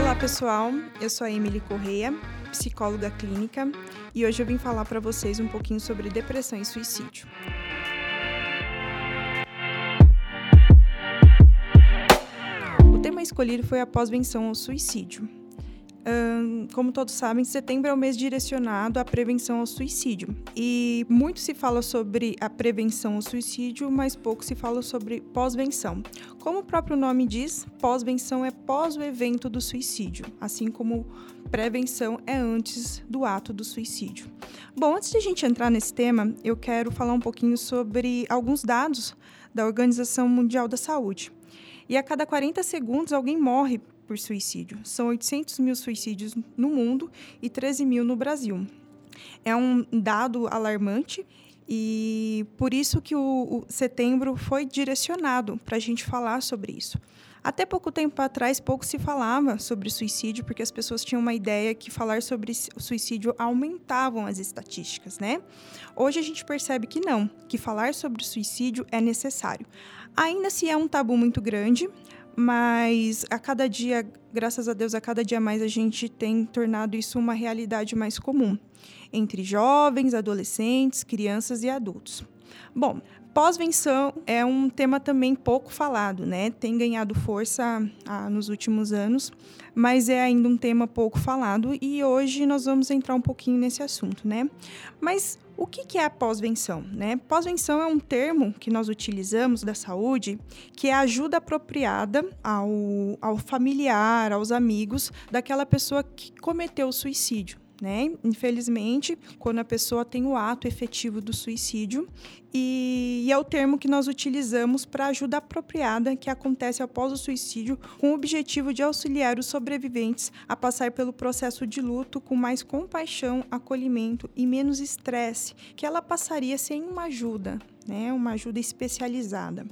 Olá pessoal, eu sou a Emily Correia, psicóloga clínica, e hoje eu vim falar para vocês um pouquinho sobre depressão e suicídio. O tema escolhido foi a pós-venção ao suicídio como todos sabem, setembro é o mês direcionado à prevenção ao suicídio. E muito se fala sobre a prevenção ao suicídio, mas pouco se fala sobre pós-venção. Como o próprio nome diz, pós-venção é pós o evento do suicídio, assim como prevenção é antes do ato do suicídio. Bom, antes de a gente entrar nesse tema, eu quero falar um pouquinho sobre alguns dados da Organização Mundial da Saúde. E a cada 40 segundos alguém morre por suicídio. São 800 mil suicídios no mundo e 13 mil no Brasil. É um dado alarmante e por isso que o, o setembro foi direcionado para a gente falar sobre isso. Até pouco tempo atrás, pouco se falava sobre suicídio, porque as pessoas tinham uma ideia que falar sobre suicídio aumentavam as estatísticas, né? Hoje a gente percebe que não, que falar sobre suicídio é necessário. Ainda se é um tabu muito grande, mas a cada dia, graças a Deus, a cada dia mais a gente tem tornado isso uma realidade mais comum entre jovens, adolescentes, crianças e adultos. Bom, pós-venção é um tema também pouco falado, né? Tem ganhado força ah, nos últimos anos, mas é ainda um tema pouco falado e hoje nós vamos entrar um pouquinho nesse assunto, né? Mas o que é a pós-venção? Né? Pós-venção é um termo que nós utilizamos da saúde que é ajuda apropriada ao, ao familiar, aos amigos daquela pessoa que cometeu o suicídio né? Infelizmente, quando a pessoa tem o ato efetivo do suicídio, e, e é o termo que nós utilizamos para ajuda apropriada que acontece após o suicídio, com o objetivo de auxiliar os sobreviventes a passar pelo processo de luto com mais compaixão, acolhimento e menos estresse que ela passaria sem uma ajuda, né? Uma ajuda especializada.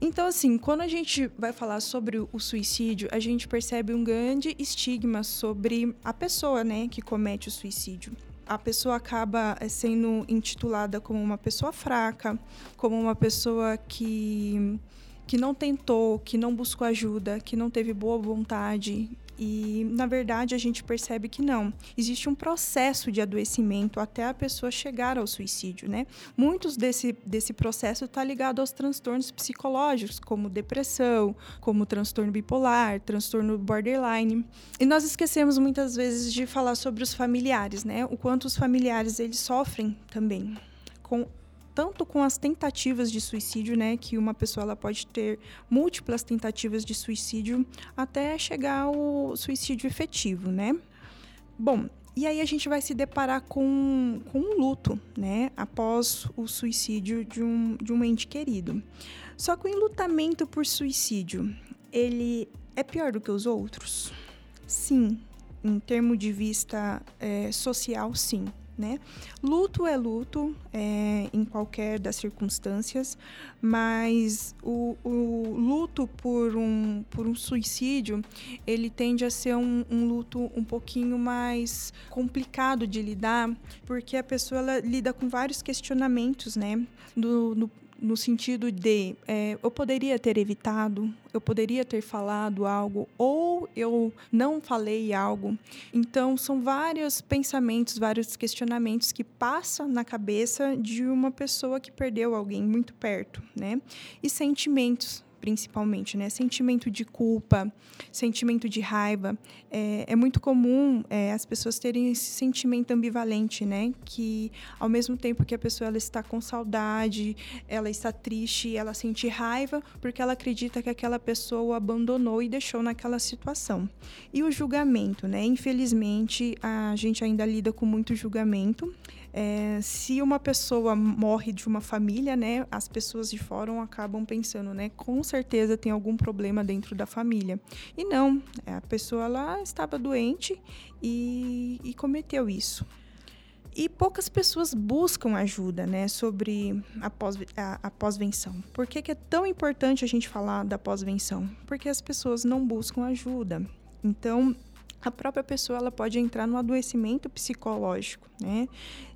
Então, assim, quando a gente vai falar sobre o suicídio, a gente percebe um grande estigma sobre a pessoa, né, que comete o suicídio. A pessoa acaba eh, sendo intitulada como uma pessoa fraca, como uma pessoa que que não tentou, que não buscou ajuda, que não teve boa vontade, e, na verdade, a gente percebe que não. Existe um processo de adoecimento até a pessoa chegar ao suicídio, né? Muitos desse, desse processo está ligado aos transtornos psicológicos, como depressão, como transtorno bipolar, transtorno borderline. E nós esquecemos muitas vezes de falar sobre os familiares, né? O quanto os familiares eles sofrem também com tanto com as tentativas de suicídio, né, que uma pessoa ela pode ter múltiplas tentativas de suicídio até chegar ao suicídio efetivo, né? Bom, e aí a gente vai se deparar com, com um luto, né, após o suicídio de um, de um ente querido. Só que o enlutamento por suicídio, ele é pior do que os outros? Sim, em termo de vista é, social, sim né? Luto é luto é, em qualquer das circunstâncias, mas o, o, luto por um, por um suicídio, ele tende a ser um, um luto um pouquinho mais complicado de lidar, porque a pessoa ela lida com vários questionamentos, né? Do, no sentido de é, eu poderia ter evitado, eu poderia ter falado algo, ou eu não falei algo. Então, são vários pensamentos, vários questionamentos que passam na cabeça de uma pessoa que perdeu alguém muito perto, né? E sentimentos principalmente, né? Sentimento de culpa, sentimento de raiva. É, é muito comum é, as pessoas terem esse sentimento ambivalente, né? Que ao mesmo tempo que a pessoa ela está com saudade, ela está triste, ela sente raiva porque ela acredita que aquela pessoa o abandonou e deixou naquela situação. E o julgamento, né? Infelizmente, a gente ainda lida com muito julgamento. É, se uma pessoa morre de uma família, né, as pessoas de fora acabam pensando, né, com certeza tem algum problema dentro da família. E não, a pessoa lá estava doente e, e cometeu isso. E poucas pessoas buscam ajuda né, sobre a, pós, a, a pós-venção. Por que, que é tão importante a gente falar da pós-venção? Porque as pessoas não buscam ajuda. Então, a própria pessoa ela pode entrar no adoecimento psicológico, né?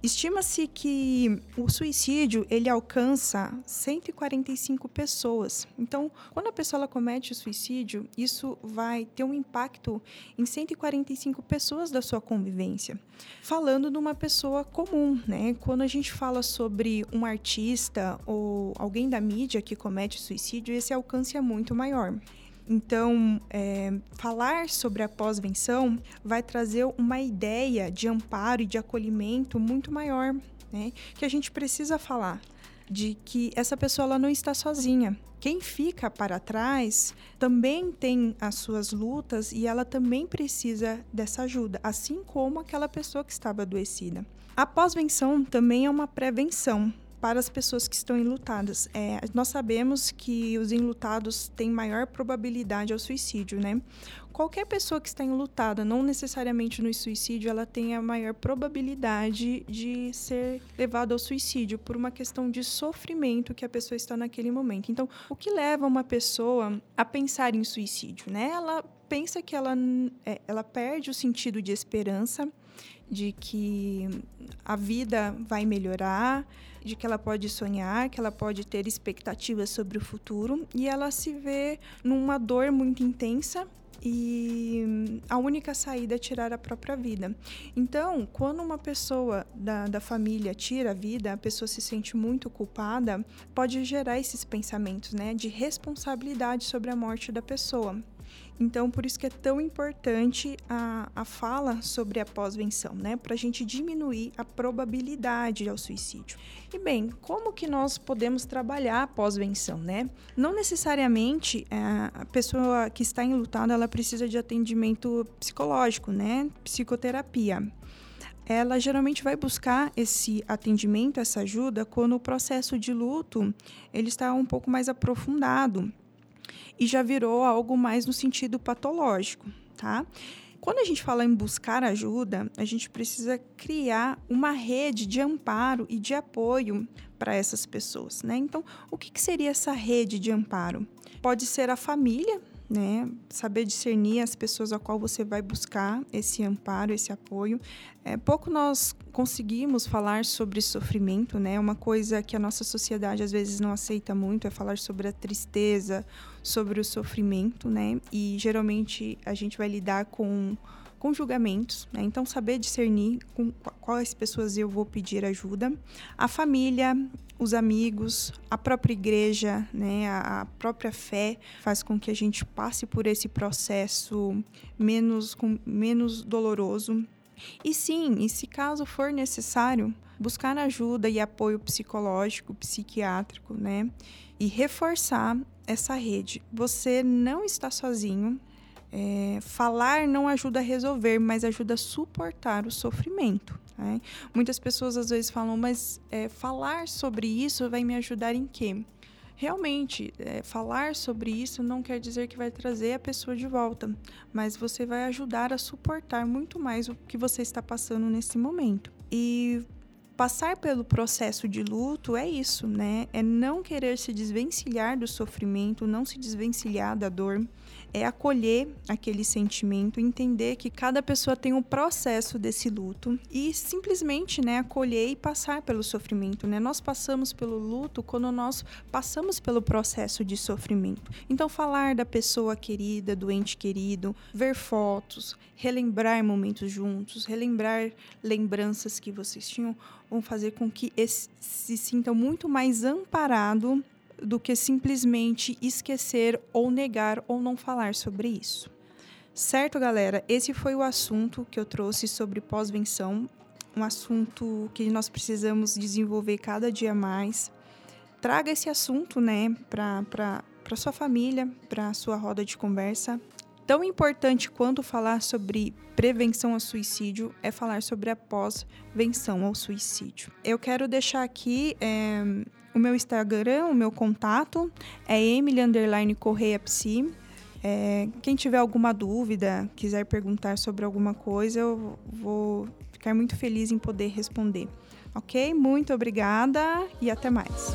Estima-se que o suicídio ele alcança 145 pessoas. Então, quando a pessoa ela comete o suicídio, isso vai ter um impacto em 145 pessoas da sua convivência. Falando de uma pessoa comum, né? Quando a gente fala sobre um artista ou alguém da mídia que comete suicídio, esse alcance é muito maior. Então, é, falar sobre a pós-venção vai trazer uma ideia de amparo e de acolhimento muito maior, né? Que a gente precisa falar de que essa pessoa ela não está sozinha. Quem fica para trás também tem as suas lutas e ela também precisa dessa ajuda, assim como aquela pessoa que estava adoecida. A pós-venção também é uma prevenção, para as pessoas que estão enlutadas. É, nós sabemos que os enlutados têm maior probabilidade ao suicídio, né? Qualquer pessoa que está enlutada, não necessariamente no suicídio, ela tem a maior probabilidade de ser levada ao suicídio por uma questão de sofrimento que a pessoa está naquele momento. Então, o que leva uma pessoa a pensar em suicídio, né? Ela pensa que ela, é, ela perde o sentido de esperança, de que a vida vai melhorar, de que ela pode sonhar, que ela pode ter expectativas sobre o futuro e ela se vê numa dor muito intensa e a única saída é tirar a própria vida. Então, quando uma pessoa da, da família tira a vida, a pessoa se sente muito culpada, pode gerar esses pensamentos, né, de responsabilidade sobre a morte da pessoa. Então, por isso que é tão importante a, a fala sobre a pós-venção, né? Para a gente diminuir a probabilidade ao suicídio. E bem, como que nós podemos trabalhar a pós-venção, né? Não necessariamente é, a pessoa que está enlutada, ela precisa de atendimento psicológico, né? Psicoterapia ela geralmente vai buscar esse atendimento, essa ajuda, quando o processo de luto ele está um pouco mais aprofundado e já virou algo mais no sentido patológico, tá? Quando a gente fala em buscar ajuda, a gente precisa criar uma rede de amparo e de apoio para essas pessoas, né? Então, o que, que seria essa rede de amparo? Pode ser a família, né? Saber discernir as pessoas a qual você vai buscar esse amparo, esse apoio. É, pouco nós conseguimos falar sobre sofrimento, né? Uma coisa que a nossa sociedade às vezes não aceita muito é falar sobre a tristeza, sobre o sofrimento, né? E geralmente a gente vai lidar com com julgamentos, né? Então saber discernir com quais pessoas eu vou pedir ajuda, a família, os amigos, a própria igreja, né, a, própria fé faz com que a gente passe por esse processo menos, com, menos doloroso. E sim, e se caso for necessário, buscar ajuda e apoio psicológico, psiquiátrico, né? E reforçar essa rede. Você não está sozinho. É, falar não ajuda a resolver, mas ajuda a suportar o sofrimento. Né? Muitas pessoas às vezes falam, mas é, falar sobre isso vai me ajudar em quê? Realmente, é, falar sobre isso não quer dizer que vai trazer a pessoa de volta, mas você vai ajudar a suportar muito mais o que você está passando nesse momento. E passar pelo processo de luto é isso, né? É não querer se desvencilhar do sofrimento, não se desvencilhar da dor, é acolher aquele sentimento, entender que cada pessoa tem um processo desse luto e simplesmente, né, acolher e passar pelo sofrimento, né? Nós passamos pelo luto quando nós passamos pelo processo de sofrimento. Então falar da pessoa querida, do ente querido, ver fotos, relembrar momentos juntos, relembrar lembranças que vocês tinham, vão fazer com que esse, se sintam muito mais amparado do que simplesmente esquecer ou negar ou não falar sobre isso. Certo, galera? Esse foi o assunto que eu trouxe sobre pós-venção, um assunto que nós precisamos desenvolver cada dia mais. Traga esse assunto, né, para sua família, para sua roda de conversa. Tão importante quanto falar sobre prevenção ao suicídio é falar sobre a pós-venção ao suicídio. Eu quero deixar aqui é, o meu Instagram, o meu contato é Emily Underline Psi. É, quem tiver alguma dúvida, quiser perguntar sobre alguma coisa, eu vou ficar muito feliz em poder responder. Ok? Muito obrigada e até mais.